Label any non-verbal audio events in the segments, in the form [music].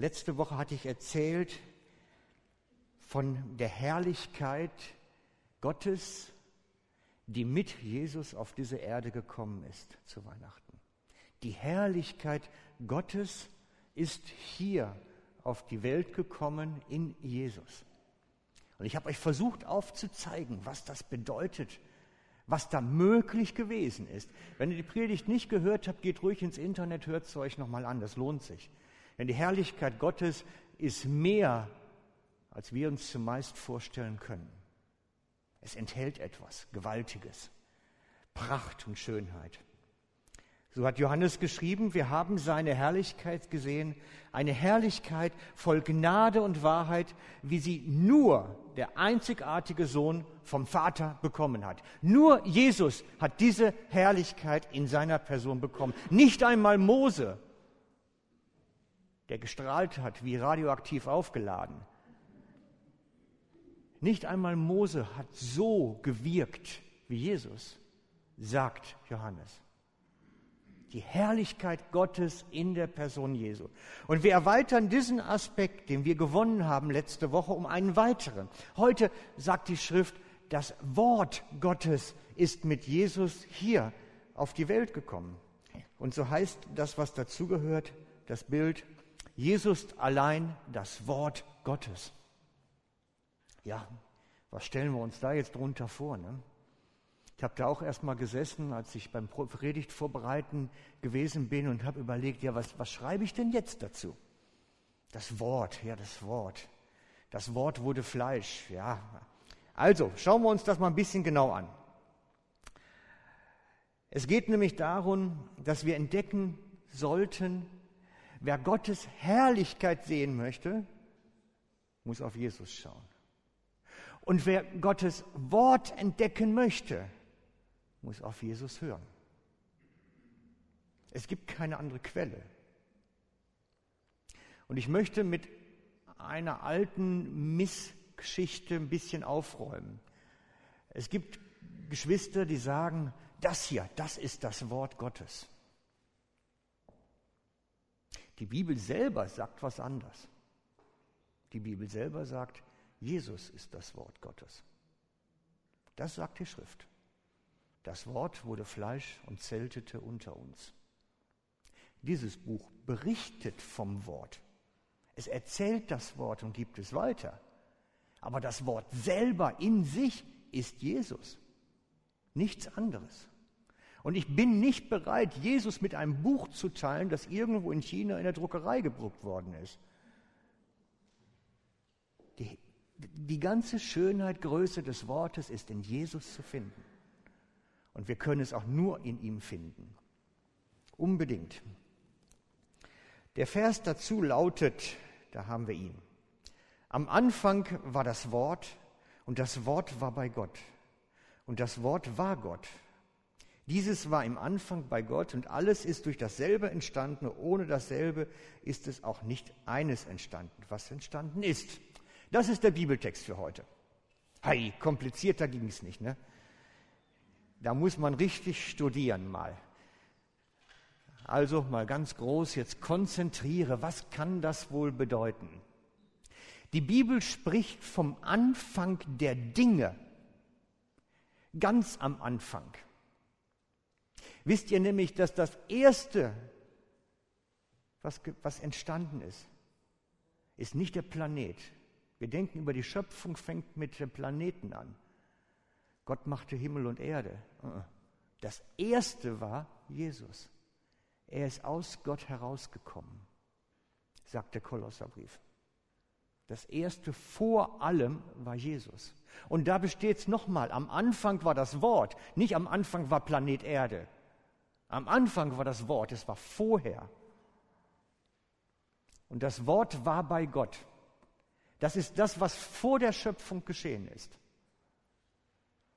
Letzte Woche hatte ich erzählt von der Herrlichkeit Gottes, die mit Jesus auf diese Erde gekommen ist zu Weihnachten. Die Herrlichkeit Gottes ist hier auf die Welt gekommen in Jesus. Und ich habe euch versucht aufzuzeigen, was das bedeutet, was da möglich gewesen ist. Wenn ihr die Predigt nicht gehört habt, geht ruhig ins Internet, hört es euch nochmal an, das lohnt sich. Denn die Herrlichkeit Gottes ist mehr, als wir uns zumeist vorstellen können. Es enthält etwas Gewaltiges, Pracht und Schönheit. So hat Johannes geschrieben, wir haben seine Herrlichkeit gesehen, eine Herrlichkeit voll Gnade und Wahrheit, wie sie nur der einzigartige Sohn vom Vater bekommen hat. Nur Jesus hat diese Herrlichkeit in seiner Person bekommen. Nicht einmal Mose, der gestrahlt hat, wie radioaktiv aufgeladen. Nicht einmal Mose hat so gewirkt wie Jesus, sagt Johannes die Herrlichkeit Gottes in der Person Jesu. Und wir erweitern diesen Aspekt, den wir gewonnen haben letzte Woche, um einen weiteren. Heute sagt die Schrift, das Wort Gottes ist mit Jesus hier auf die Welt gekommen. Und so heißt das, was dazugehört, das Bild, Jesus allein das Wort Gottes. Ja, was stellen wir uns da jetzt drunter vor? Ne? Ich habe da auch erst mal gesessen, als ich beim Predigt vorbereiten gewesen bin und habe überlegt, ja, was, was schreibe ich denn jetzt dazu? Das Wort, ja, das Wort. Das Wort wurde Fleisch, ja. Also, schauen wir uns das mal ein bisschen genau an. Es geht nämlich darum, dass wir entdecken sollten, wer Gottes Herrlichkeit sehen möchte, muss auf Jesus schauen. Und wer Gottes Wort entdecken möchte, muss auf Jesus hören. Es gibt keine andere Quelle. Und ich möchte mit einer alten Missgeschichte ein bisschen aufräumen. Es gibt Geschwister, die sagen, das hier, das ist das Wort Gottes. Die Bibel selber sagt was anderes. Die Bibel selber sagt, Jesus ist das Wort Gottes. Das sagt die Schrift. Das Wort wurde Fleisch und zeltete unter uns. Dieses Buch berichtet vom Wort. Es erzählt das Wort und gibt es weiter. Aber das Wort selber in sich ist Jesus. Nichts anderes. Und ich bin nicht bereit, Jesus mit einem Buch zu teilen, das irgendwo in China in der Druckerei gedruckt worden ist. Die, die ganze Schönheit, Größe des Wortes ist in Jesus zu finden. Und wir können es auch nur in ihm finden. Unbedingt. Der Vers dazu lautet, da haben wir ihn. Am Anfang war das Wort und das Wort war bei Gott und das Wort war Gott. Dieses war im Anfang bei Gott und alles ist durch dasselbe entstanden. Ohne dasselbe ist es auch nicht eines entstanden, was entstanden ist. Das ist der Bibeltext für heute. Hey, komplizierter ging es nicht, ne? Da muss man richtig studieren mal. Also mal ganz groß jetzt konzentriere, was kann das wohl bedeuten? Die Bibel spricht vom Anfang der Dinge, ganz am Anfang. Wisst ihr nämlich, dass das Erste, was, was entstanden ist, ist nicht der Planet. Wir denken über die Schöpfung, fängt mit dem Planeten an. Gott machte Himmel und Erde. Uh-uh. Das erste war Jesus. Er ist aus Gott herausgekommen, sagt der Kolosserbrief. Das erste vor allem war Jesus. Und da besteht es nochmal. Am Anfang war das Wort, nicht am Anfang war Planet Erde. Am Anfang war das Wort, es war vorher. Und das Wort war bei Gott. Das ist das, was vor der Schöpfung geschehen ist.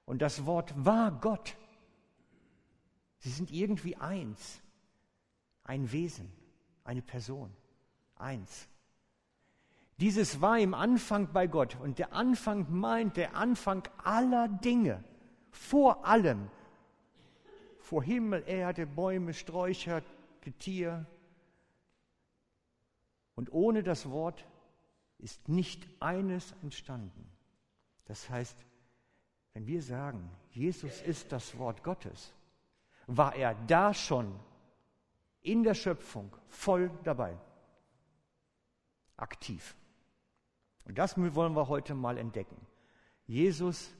Und das Wort war Gott. Sie sind irgendwie eins. Ein Wesen, eine Person. Eins. Dieses war im Anfang bei Gott. Und der Anfang meint der Anfang aller Dinge. Vor allem. Vor Himmel, Erde, Bäume, Sträucher, Getier. Und ohne das Wort ist nicht eines entstanden. Das heißt, wenn wir sagen, Jesus ist das Wort Gottes, war er da schon in der Schöpfung voll dabei, aktiv. Und das wollen wir heute mal entdecken. Jesus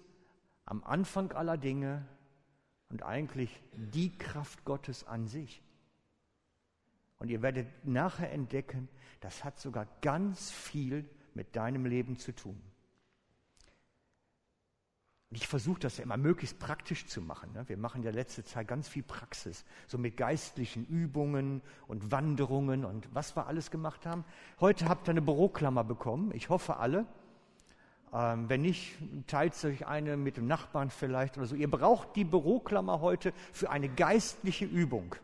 am Anfang aller Dinge und eigentlich die Kraft Gottes an sich. Und ihr werdet nachher entdecken, das hat sogar ganz viel mit deinem Leben zu tun. Ich versuche das ja immer möglichst praktisch zu machen. Ne? Wir machen ja letzte Zeit ganz viel Praxis, so mit geistlichen Übungen und Wanderungen und was wir alles gemacht haben. Heute habt ihr eine Büroklammer bekommen. Ich hoffe alle. Ähm, wenn nicht, teilt euch eine mit dem Nachbarn vielleicht oder so. Ihr braucht die Büroklammer heute für eine geistliche Übung.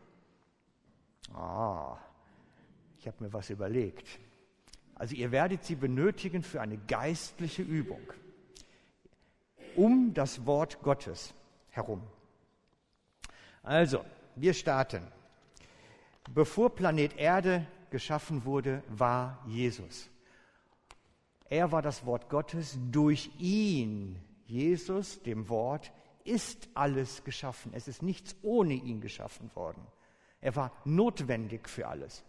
Ah, ich habe mir was überlegt. Also ihr werdet sie benötigen für eine geistliche Übung um das Wort Gottes herum. Also, wir starten. Bevor Planet Erde geschaffen wurde, war Jesus. Er war das Wort Gottes. Durch ihn, Jesus, dem Wort, ist alles geschaffen. Es ist nichts ohne ihn geschaffen worden. Er war notwendig für alles.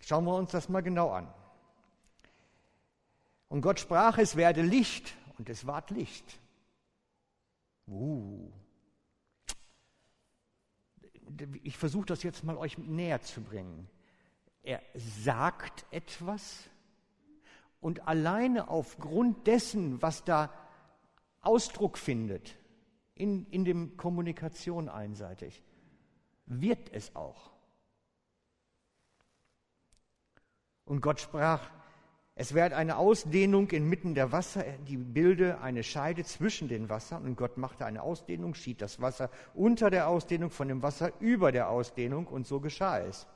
Schauen wir uns das mal genau an. Und Gott sprach, es werde Licht und es ward Licht. Uh. Ich versuche das jetzt mal euch näher zu bringen. Er sagt etwas und alleine aufgrund dessen, was da Ausdruck findet, in, in dem Kommunikation einseitig, wird es auch. Und Gott sprach, es wird eine Ausdehnung inmitten der Wasser, die bilde eine Scheide zwischen den Wassern. Und Gott machte eine Ausdehnung, schied das Wasser unter der Ausdehnung von dem Wasser über der Ausdehnung. Und so geschah es.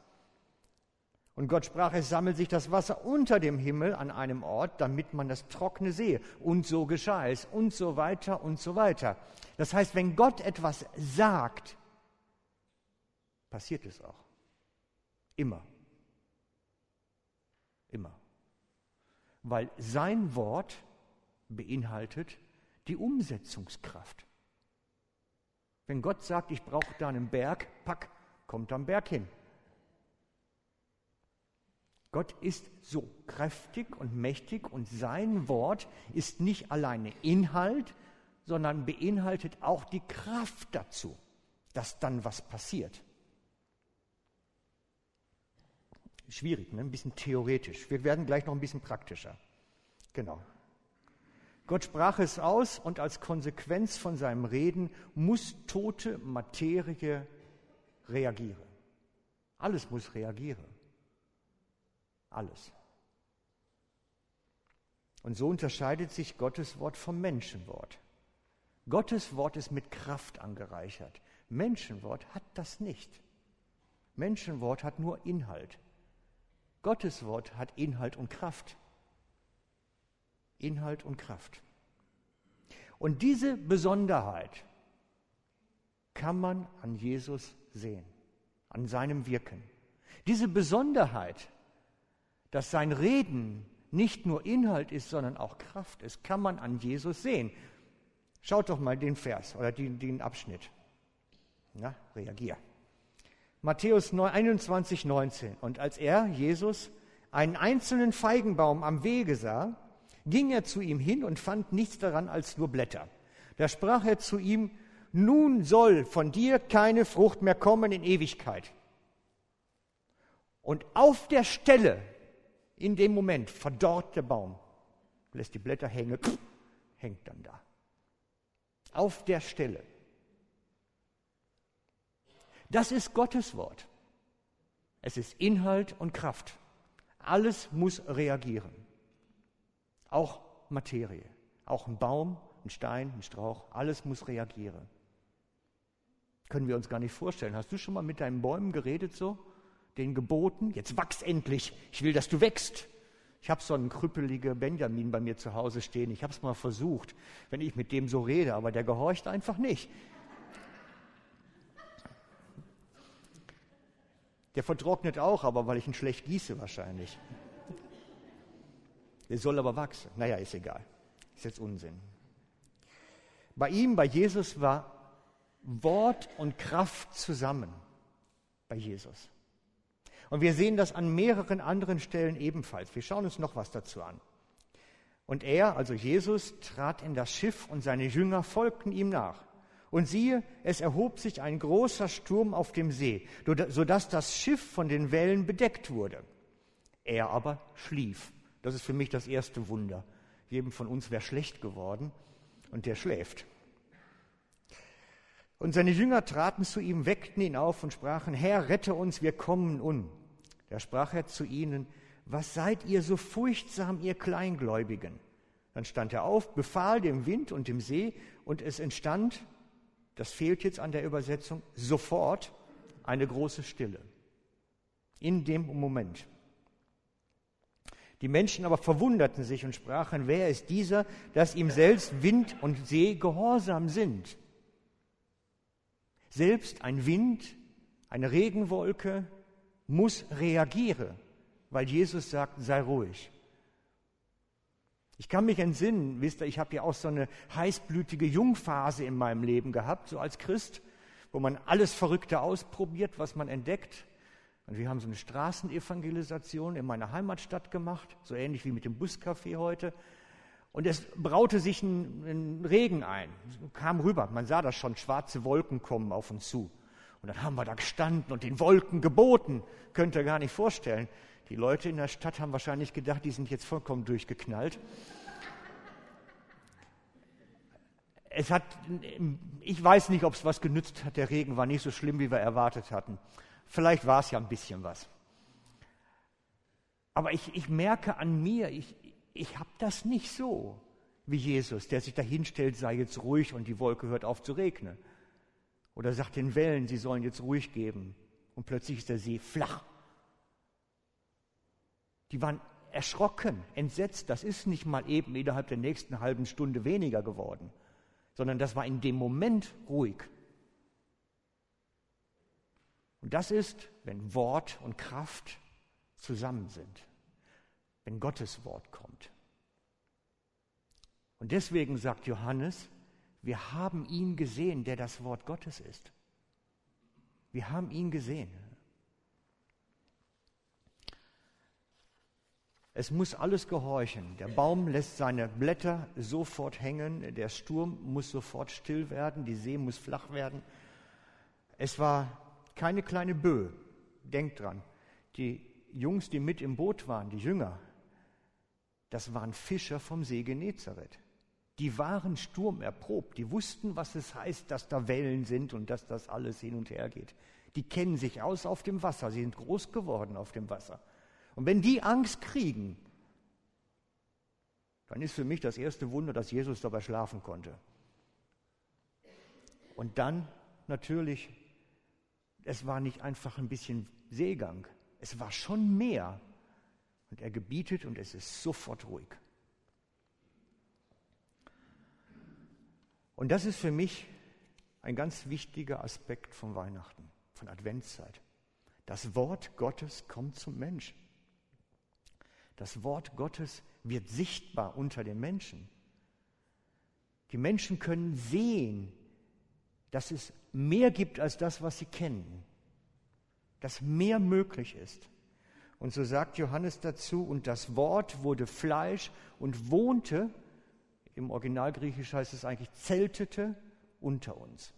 Und Gott sprach, es sammelt sich das Wasser unter dem Himmel an einem Ort, damit man das Trockene sehe. Und so geschah es. Und so weiter und so weiter. Das heißt, wenn Gott etwas sagt, passiert es auch. Immer. Immer weil sein Wort beinhaltet die Umsetzungskraft. Wenn Gott sagt, ich brauche da einen Berg, pack, kommt am Berg hin. Gott ist so kräftig und mächtig und sein Wort ist nicht alleine Inhalt, sondern beinhaltet auch die Kraft dazu, dass dann was passiert. Schwierig, ne? ein bisschen theoretisch. Wir werden gleich noch ein bisschen praktischer. Genau. Gott sprach es aus und als Konsequenz von seinem Reden muss tote Materie reagieren. Alles muss reagieren. Alles. Und so unterscheidet sich Gottes Wort vom Menschenwort. Gottes Wort ist mit Kraft angereichert. Menschenwort hat das nicht. Menschenwort hat nur Inhalt. Gottes Wort hat Inhalt und Kraft. Inhalt und Kraft. Und diese Besonderheit kann man an Jesus sehen, an seinem Wirken. Diese Besonderheit, dass sein Reden nicht nur Inhalt ist, sondern auch Kraft ist, kann man an Jesus sehen. Schaut doch mal den Vers oder den, den Abschnitt. Na, reagier. Matthäus 21, 19. Und als er, Jesus, einen einzelnen Feigenbaum am Wege sah, ging er zu ihm hin und fand nichts daran als nur Blätter. Da sprach er zu ihm, nun soll von dir keine Frucht mehr kommen in Ewigkeit. Und auf der Stelle, in dem Moment, verdorrt der Baum, lässt die Blätter hängen, hängt dann da. Auf der Stelle. Das ist Gottes Wort. Es ist Inhalt und Kraft. Alles muss reagieren. Auch Materie. Auch ein Baum, ein Stein, ein Strauch, alles muss reagieren. Können wir uns gar nicht vorstellen. Hast du schon mal mit deinen Bäumen geredet so? Den geboten? Jetzt wachs endlich. Ich will, dass du wächst. Ich habe so einen krüppeligen Benjamin bei mir zu Hause stehen. Ich habe es mal versucht, wenn ich mit dem so rede, aber der gehorcht einfach nicht. Der vertrocknet auch, aber weil ich ihn schlecht gieße wahrscheinlich. Der soll aber wachsen. Naja, ist egal. Ist jetzt Unsinn. Bei ihm, bei Jesus war Wort und Kraft zusammen. Bei Jesus. Und wir sehen das an mehreren anderen Stellen ebenfalls. Wir schauen uns noch was dazu an. Und er, also Jesus, trat in das Schiff und seine Jünger folgten ihm nach. Und siehe, es erhob sich ein großer Sturm auf dem See, sodass das Schiff von den Wellen bedeckt wurde. Er aber schlief. Das ist für mich das erste Wunder. Jedem von uns wäre schlecht geworden und der schläft. Und seine Jünger traten zu ihm, weckten ihn auf und sprachen, Herr, rette uns, wir kommen um. Da sprach er zu ihnen, was seid ihr so furchtsam, ihr Kleingläubigen? Dann stand er auf, befahl dem Wind und dem See, und es entstand, das fehlt jetzt an der Übersetzung, sofort eine große Stille. In dem Moment. Die Menschen aber verwunderten sich und sprachen, wer ist dieser, dass ihm selbst Wind und See gehorsam sind? Selbst ein Wind, eine Regenwolke muss reagieren, weil Jesus sagt, sei ruhig. Ich kann mich entsinnen, wisst ihr, ich habe ja auch so eine heißblütige Jungphase in meinem Leben gehabt, so als Christ, wo man alles Verrückte ausprobiert, was man entdeckt. Und wir haben so eine Straßenevangelisation in meiner Heimatstadt gemacht, so ähnlich wie mit dem Buscafé heute. Und es braute sich ein, ein Regen ein, kam rüber. Man sah das schon, schwarze Wolken kommen auf uns zu. Und dann haben wir da gestanden und den Wolken geboten. Könnt ihr gar nicht vorstellen. Die Leute in der Stadt haben wahrscheinlich gedacht, die sind jetzt vollkommen durchgeknallt. Es hat, ich weiß nicht, ob es was genützt hat. Der Regen war nicht so schlimm, wie wir erwartet hatten. Vielleicht war es ja ein bisschen was. Aber ich, ich merke an mir, ich, ich habe das nicht so wie Jesus, der sich dahinstellt, sei jetzt ruhig und die Wolke hört auf zu regnen. Oder sagt den Wellen, sie sollen jetzt ruhig geben. Und plötzlich ist der See flach. Die waren erschrocken, entsetzt. Das ist nicht mal eben innerhalb der nächsten halben Stunde weniger geworden, sondern das war in dem Moment ruhig. Und das ist, wenn Wort und Kraft zusammen sind, wenn Gottes Wort kommt. Und deswegen sagt Johannes, wir haben ihn gesehen, der das Wort Gottes ist. Wir haben ihn gesehen. Es muss alles gehorchen. Der Baum lässt seine Blätter sofort hängen, der Sturm muss sofort still werden, die See muss flach werden. Es war keine kleine Böe. Denkt dran, die Jungs, die mit im Boot waren, die Jünger, das waren Fischer vom See Genezareth die waren sturmerprobt, die wussten, was es heißt, dass da Wellen sind und dass das alles hin und her geht. Die kennen sich aus auf dem Wasser, sie sind groß geworden auf dem Wasser. Und wenn die Angst kriegen, dann ist für mich das erste Wunder, dass Jesus dabei schlafen konnte. Und dann natürlich, es war nicht einfach ein bisschen Seegang, es war schon mehr. Und er gebietet und es ist sofort ruhig. Und das ist für mich ein ganz wichtiger Aspekt von Weihnachten, von Adventszeit. Das Wort Gottes kommt zum Menschen. Das Wort Gottes wird sichtbar unter den Menschen. Die Menschen können sehen, dass es mehr gibt als das, was sie kennen, dass mehr möglich ist. Und so sagt Johannes dazu, und das Wort wurde Fleisch und wohnte im Originalgriechisch heißt es eigentlich, zeltete unter uns.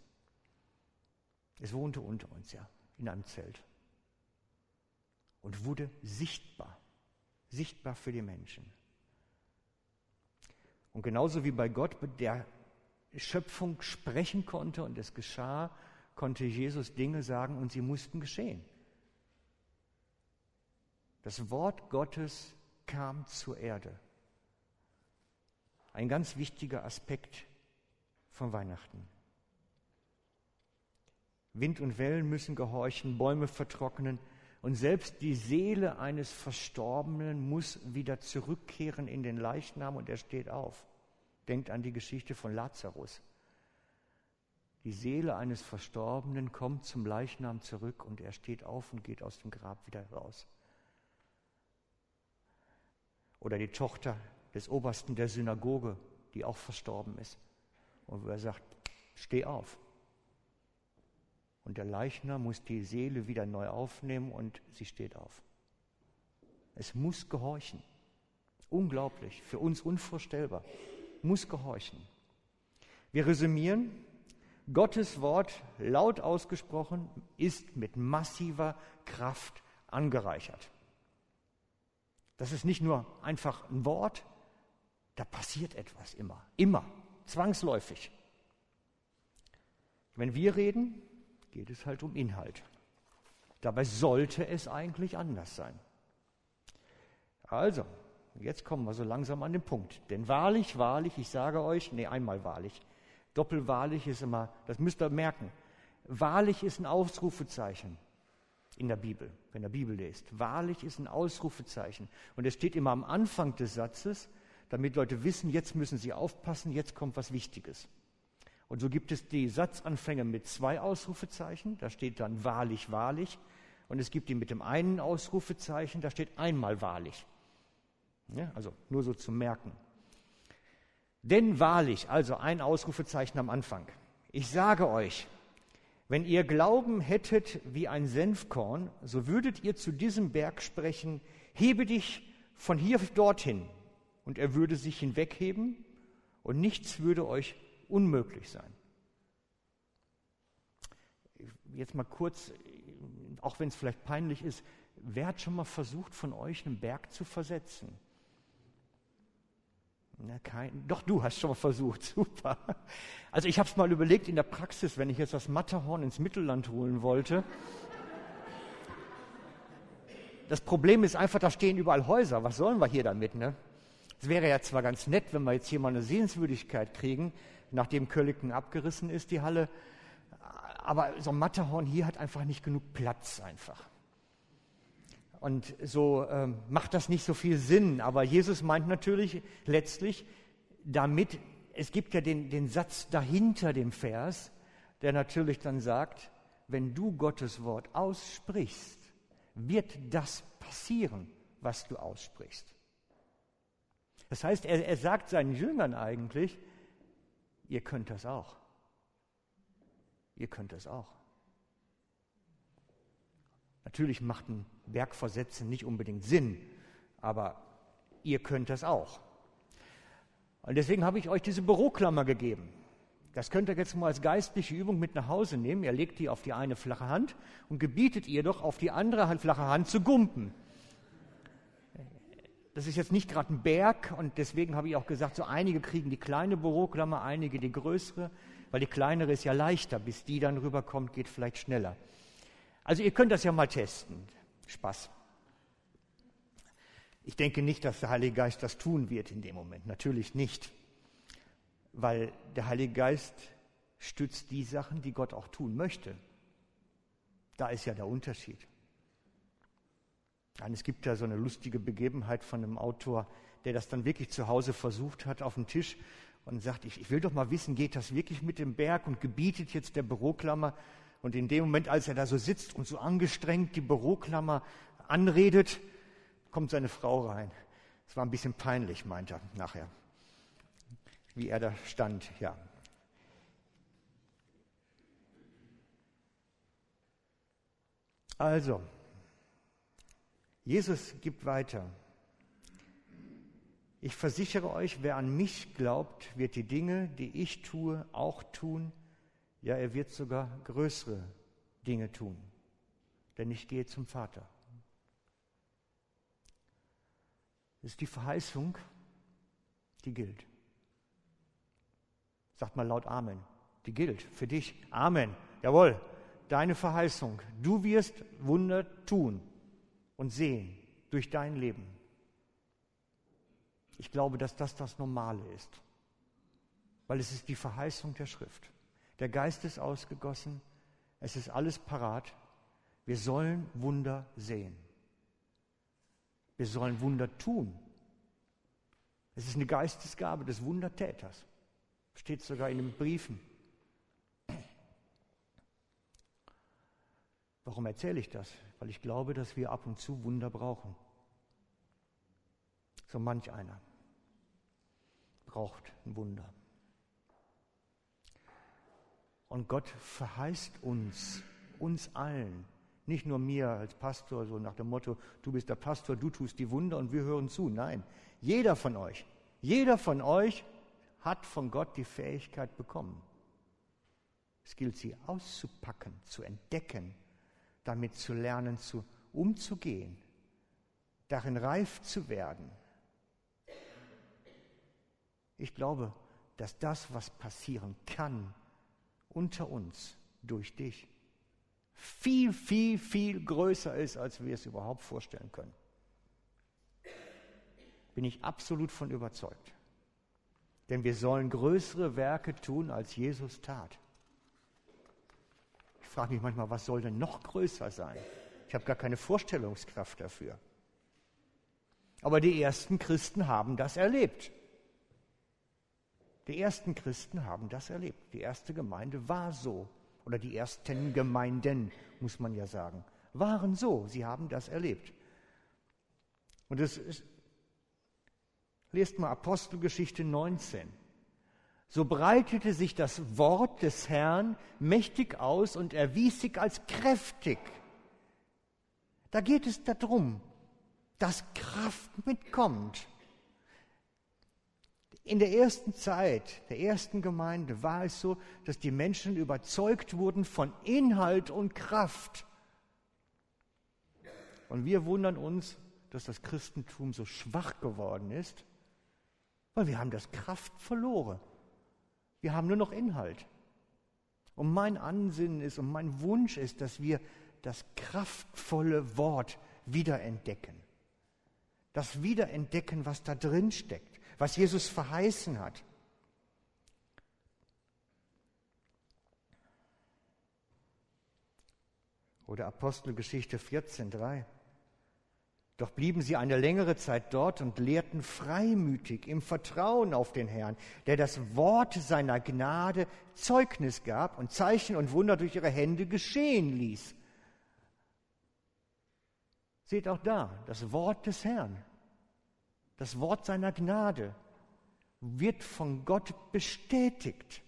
Es wohnte unter uns, ja, in einem Zelt. Und wurde sichtbar, sichtbar für die Menschen. Und genauso wie bei Gott der Schöpfung sprechen konnte und es geschah, konnte Jesus Dinge sagen und sie mussten geschehen. Das Wort Gottes kam zur Erde. Ein ganz wichtiger Aspekt von Weihnachten. Wind und Wellen müssen gehorchen, Bäume vertrocknen und selbst die Seele eines Verstorbenen muss wieder zurückkehren in den Leichnam und er steht auf. Denkt an die Geschichte von Lazarus. Die Seele eines Verstorbenen kommt zum Leichnam zurück und er steht auf und geht aus dem Grab wieder raus. Oder die Tochter des Obersten der Synagoge, die auch verstorben ist. Und wo er sagt, steh auf. Und der Leichnam muss die Seele wieder neu aufnehmen und sie steht auf. Es muss gehorchen. Unglaublich, für uns unvorstellbar. Muss gehorchen. Wir resümieren, Gottes Wort, laut ausgesprochen, ist mit massiver Kraft angereichert. Das ist nicht nur einfach ein Wort, da passiert etwas immer, immer, zwangsläufig. Wenn wir reden, geht es halt um Inhalt. Dabei sollte es eigentlich anders sein. Also, jetzt kommen wir so langsam an den Punkt. Denn wahrlich, wahrlich, ich sage euch, nee, einmal wahrlich, doppelwahrlich ist immer, das müsst ihr merken. Wahrlich ist ein Ausrufezeichen in der Bibel, wenn ihr Bibel lest. Wahrlich ist ein Ausrufezeichen. Und es steht immer am Anfang des Satzes, damit Leute wissen, jetzt müssen sie aufpassen, jetzt kommt was Wichtiges. Und so gibt es die Satzanfänge mit zwei Ausrufezeichen, da steht dann wahrlich, wahrlich. Und es gibt die mit dem einen Ausrufezeichen, da steht einmal wahrlich. Ja, also nur so zu merken. Denn wahrlich, also ein Ausrufezeichen am Anfang. Ich sage euch, wenn ihr Glauben hättet wie ein Senfkorn, so würdet ihr zu diesem Berg sprechen, hebe dich von hier dorthin, und er würde sich hinwegheben, und nichts würde euch unmöglich sein. Jetzt mal kurz, auch wenn es vielleicht peinlich ist, wer hat schon mal versucht, von euch einen Berg zu versetzen? Na, kein, doch, du hast schon mal versucht, [laughs] super. Also ich habe es mal überlegt in der Praxis, wenn ich jetzt das Matterhorn ins Mittelland holen wollte. Das Problem ist einfach, da stehen überall Häuser. Was sollen wir hier damit? Ne? Es wäre ja zwar ganz nett, wenn wir jetzt hier mal eine Sehenswürdigkeit kriegen, nachdem Kölliken abgerissen ist, die Halle, aber so ein Matterhorn hier hat einfach nicht genug Platz einfach. Und so ähm, macht das nicht so viel Sinn. Aber Jesus meint natürlich letztlich damit, es gibt ja den, den Satz dahinter dem Vers, der natürlich dann sagt, wenn du Gottes Wort aussprichst, wird das passieren, was du aussprichst. Das heißt, er, er sagt seinen Jüngern eigentlich, ihr könnt das auch. Ihr könnt das auch. Natürlich macht ein Bergversetzen nicht unbedingt Sinn, aber ihr könnt das auch. Und deswegen habe ich euch diese Büroklammer gegeben. Das könnt ihr jetzt mal als geistliche Übung mit nach Hause nehmen. Ihr legt die auf die eine flache Hand und gebietet ihr doch auf die andere flache Hand zu gumpen. Das ist jetzt nicht gerade ein Berg und deswegen habe ich auch gesagt, so einige kriegen die kleine Büroklammer, einige die größere, weil die kleinere ist ja leichter, bis die dann rüberkommt, geht vielleicht schneller. Also ihr könnt das ja mal testen. Spaß. Ich denke nicht, dass der Heilige Geist das tun wird in dem Moment. Natürlich nicht. Weil der Heilige Geist stützt die Sachen, die Gott auch tun möchte. Da ist ja der Unterschied. Und es gibt ja so eine lustige Begebenheit von einem Autor, der das dann wirklich zu Hause versucht hat auf dem Tisch und sagt, ich, ich will doch mal wissen, geht das wirklich mit dem Berg und gebietet jetzt der Büroklammer und in dem Moment, als er da so sitzt und so angestrengt die Büroklammer anredet, kommt seine Frau rein. Es war ein bisschen peinlich, meint er nachher, wie er da stand, ja. Also, Jesus gibt weiter. Ich versichere euch, wer an mich glaubt, wird die Dinge, die ich tue, auch tun ja, er wird sogar größere Dinge tun, denn ich gehe zum Vater. Das ist die Verheißung, die gilt. Sagt mal laut Amen. Die gilt für dich. Amen. Jawohl. Deine Verheißung. Du wirst Wunder tun und sehen durch dein Leben. Ich glaube, dass das das Normale ist, weil es ist die Verheißung der Schrift. Der Geist ist ausgegossen. Es ist alles parat. Wir sollen Wunder sehen. Wir sollen Wunder tun. Es ist eine Geistesgabe des Wundertäters. Steht sogar in den Briefen. Warum erzähle ich das? Weil ich glaube, dass wir ab und zu Wunder brauchen. So manch einer braucht ein Wunder. Und Gott verheißt uns, uns allen, nicht nur mir als Pastor, so nach dem Motto, du bist der Pastor, du tust die Wunder und wir hören zu. Nein, jeder von euch, jeder von euch hat von Gott die Fähigkeit bekommen. Es gilt, sie auszupacken, zu entdecken, damit zu lernen, zu, umzugehen, darin reif zu werden. Ich glaube, dass das, was passieren kann, unter uns, durch dich, viel, viel, viel größer ist, als wir es überhaupt vorstellen können. Bin ich absolut von überzeugt. Denn wir sollen größere Werke tun, als Jesus tat. Frage mich manchmal, was soll denn noch größer sein? Ich habe gar keine Vorstellungskraft dafür. Aber die ersten Christen haben das erlebt. Die ersten Christen haben das erlebt. Die erste Gemeinde war so. Oder die ersten Gemeinden, muss man ja sagen, waren so. Sie haben das erlebt. Und es ist, lest mal Apostelgeschichte 19. So breitete sich das Wort des Herrn mächtig aus und erwies sich als kräftig. Da geht es darum, dass Kraft mitkommt. In der ersten Zeit, der ersten Gemeinde, war es so, dass die Menschen überzeugt wurden von Inhalt und Kraft. Und wir wundern uns, dass das Christentum so schwach geworden ist, weil wir haben das Kraft verloren. Wir haben nur noch Inhalt. Und mein Ansinnen ist und mein Wunsch ist, dass wir das kraftvolle Wort wiederentdecken. Das Wiederentdecken, was da drin steckt was Jesus verheißen hat. Oder Apostelgeschichte 14.3. Doch blieben sie eine längere Zeit dort und lehrten freimütig im Vertrauen auf den Herrn, der das Wort seiner Gnade Zeugnis gab und Zeichen und Wunder durch ihre Hände geschehen ließ. Seht auch da das Wort des Herrn das Wort seiner Gnade wird von Gott bestätigt.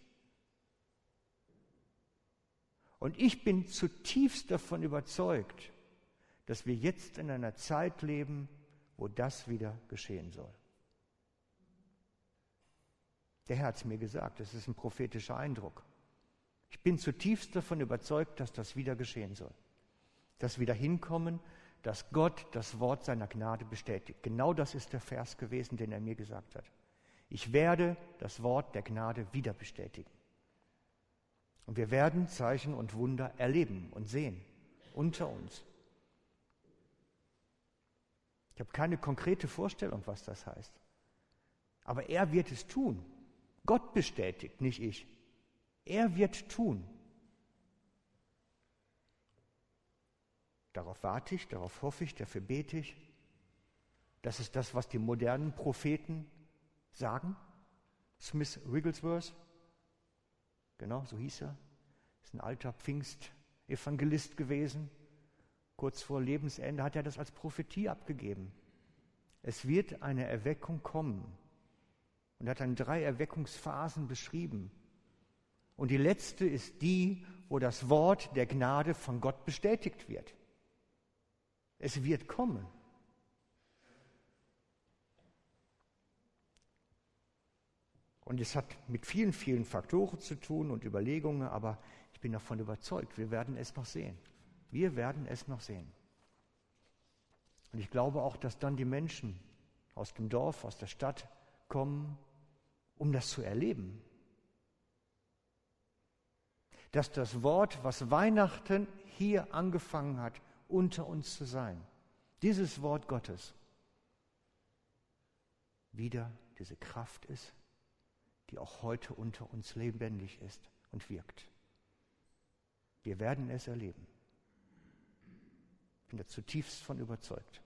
Und ich bin zutiefst davon überzeugt, dass wir jetzt in einer Zeit leben, wo das wieder geschehen soll. Der Herr hat es mir gesagt, das ist ein prophetischer Eindruck. Ich bin zutiefst davon überzeugt, dass das wieder geschehen soll. Dass wir dahin kommen, dass Gott das Wort seiner Gnade bestätigt. Genau das ist der Vers gewesen, den er mir gesagt hat. Ich werde das Wort der Gnade wieder bestätigen. Und wir werden Zeichen und Wunder erleben und sehen unter uns. Ich habe keine konkrete Vorstellung, was das heißt. Aber er wird es tun. Gott bestätigt, nicht ich. Er wird tun. Darauf warte ich, darauf hoffe ich, dafür bete ich. Das ist das, was die modernen Propheten sagen. Smith Wigglesworth, genau so hieß er, ist ein alter Pfingstevangelist gewesen. Kurz vor Lebensende hat er das als Prophetie abgegeben. Es wird eine Erweckung kommen. Und er hat dann drei Erweckungsphasen beschrieben. Und die letzte ist die, wo das Wort der Gnade von Gott bestätigt wird. Es wird kommen. Und es hat mit vielen, vielen Faktoren zu tun und Überlegungen, aber ich bin davon überzeugt, wir werden es noch sehen. Wir werden es noch sehen. Und ich glaube auch, dass dann die Menschen aus dem Dorf, aus der Stadt kommen, um das zu erleben. Dass das Wort, was Weihnachten hier angefangen hat, unter uns zu sein. Dieses Wort Gottes wieder diese Kraft ist, die auch heute unter uns lebendig ist und wirkt. Wir werden es erleben. Ich bin da zutiefst von überzeugt.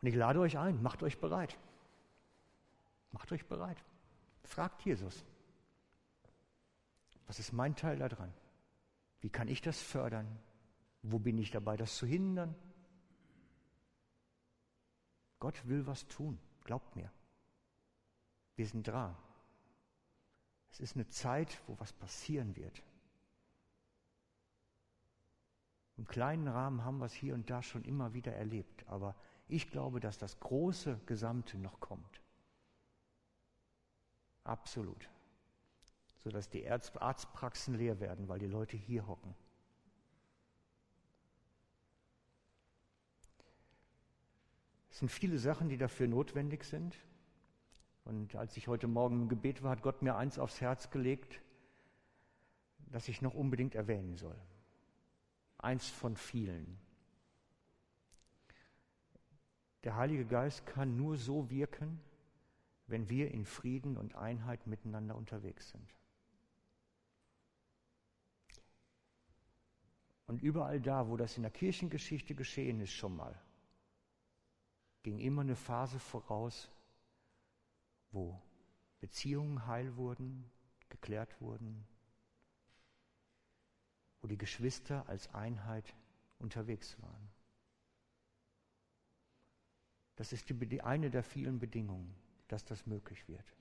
Und ich lade euch ein, macht euch bereit. Macht euch bereit. Fragt Jesus, was ist mein Teil daran? Wie kann ich das fördern? Wo bin ich dabei, das zu hindern? Gott will was tun, glaubt mir. Wir sind dran. Es ist eine Zeit, wo was passieren wird. Im kleinen Rahmen haben wir es hier und da schon immer wieder erlebt, aber ich glaube, dass das große Gesamte noch kommt. Absolut. Sodass die Arztpraxen leer werden, weil die Leute hier hocken. Es sind viele Sachen, die dafür notwendig sind. Und als ich heute Morgen im Gebet war, hat Gott mir eins aufs Herz gelegt, das ich noch unbedingt erwähnen soll. Eins von vielen. Der Heilige Geist kann nur so wirken, wenn wir in Frieden und Einheit miteinander unterwegs sind. Und überall da, wo das in der Kirchengeschichte geschehen ist schon mal, ging immer eine Phase voraus, wo Beziehungen heil wurden, geklärt wurden, wo die Geschwister als Einheit unterwegs waren. Das ist die, eine der vielen Bedingungen, dass das möglich wird.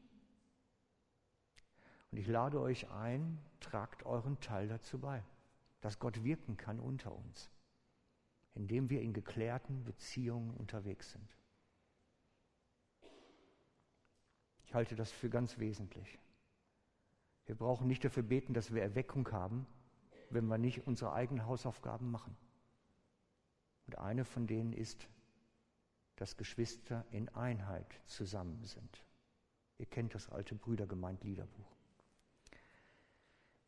Und ich lade euch ein, tragt euren Teil dazu bei, dass Gott wirken kann unter uns indem wir in geklärten Beziehungen unterwegs sind. Ich halte das für ganz wesentlich. Wir brauchen nicht dafür beten, dass wir Erweckung haben, wenn wir nicht unsere eigenen Hausaufgaben machen. Und eine von denen ist, dass Geschwister in Einheit zusammen sind. Ihr kennt das alte Brüdergemeint-Liederbuch.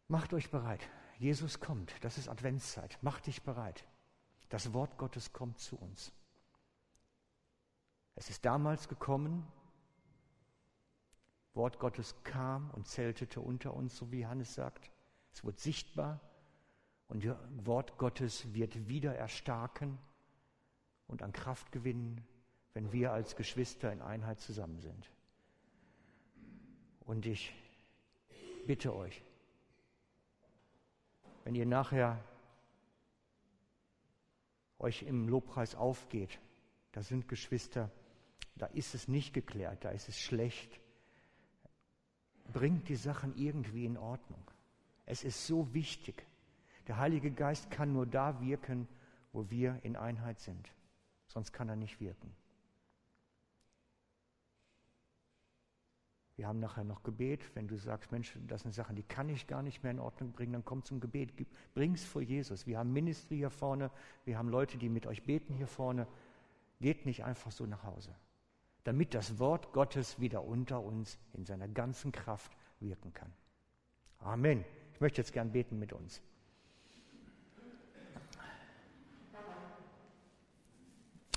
Macht euch bereit. Jesus kommt. Das ist Adventszeit. Macht dich bereit. Das Wort Gottes kommt zu uns. Es ist damals gekommen, Wort Gottes kam und zeltete unter uns, so wie Johannes sagt. Es wurde sichtbar und das Wort Gottes wird wieder erstarken und an Kraft gewinnen, wenn wir als Geschwister in Einheit zusammen sind. Und ich bitte euch, wenn ihr nachher euch im Lobpreis aufgeht, da sind Geschwister, da ist es nicht geklärt, da ist es schlecht. Bringt die Sachen irgendwie in Ordnung. Es ist so wichtig. Der Heilige Geist kann nur da wirken, wo wir in Einheit sind. Sonst kann er nicht wirken. Wir haben nachher noch Gebet. Wenn du sagst, Mensch, das sind Sachen, die kann ich gar nicht mehr in Ordnung bringen, dann komm zum Gebet. Bring es vor Jesus. Wir haben Ministry hier vorne. Wir haben Leute, die mit euch beten hier vorne. Geht nicht einfach so nach Hause. Damit das Wort Gottes wieder unter uns in seiner ganzen Kraft wirken kann. Amen. Ich möchte jetzt gern beten mit uns.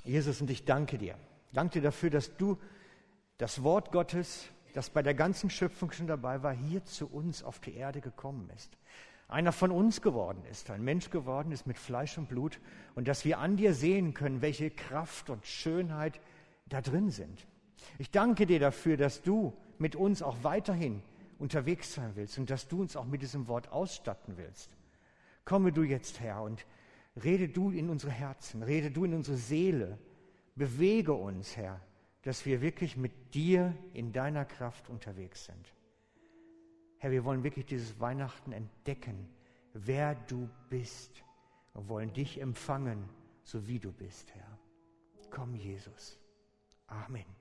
Jesus, und ich danke dir. Danke dir dafür, dass du das Wort Gottes das bei der ganzen Schöpfung schon dabei war, hier zu uns auf die Erde gekommen ist. Einer von uns geworden ist, ein Mensch geworden ist mit Fleisch und Blut und dass wir an dir sehen können, welche Kraft und Schönheit da drin sind. Ich danke dir dafür, dass du mit uns auch weiterhin unterwegs sein willst und dass du uns auch mit diesem Wort ausstatten willst. Komme du jetzt, Herr, und rede du in unsere Herzen, rede du in unsere Seele, bewege uns, Herr, dass wir wirklich mit dir in deiner Kraft unterwegs sind. Herr, wir wollen wirklich dieses Weihnachten entdecken, wer du bist und wollen dich empfangen, so wie du bist, Herr. Komm, Jesus. Amen.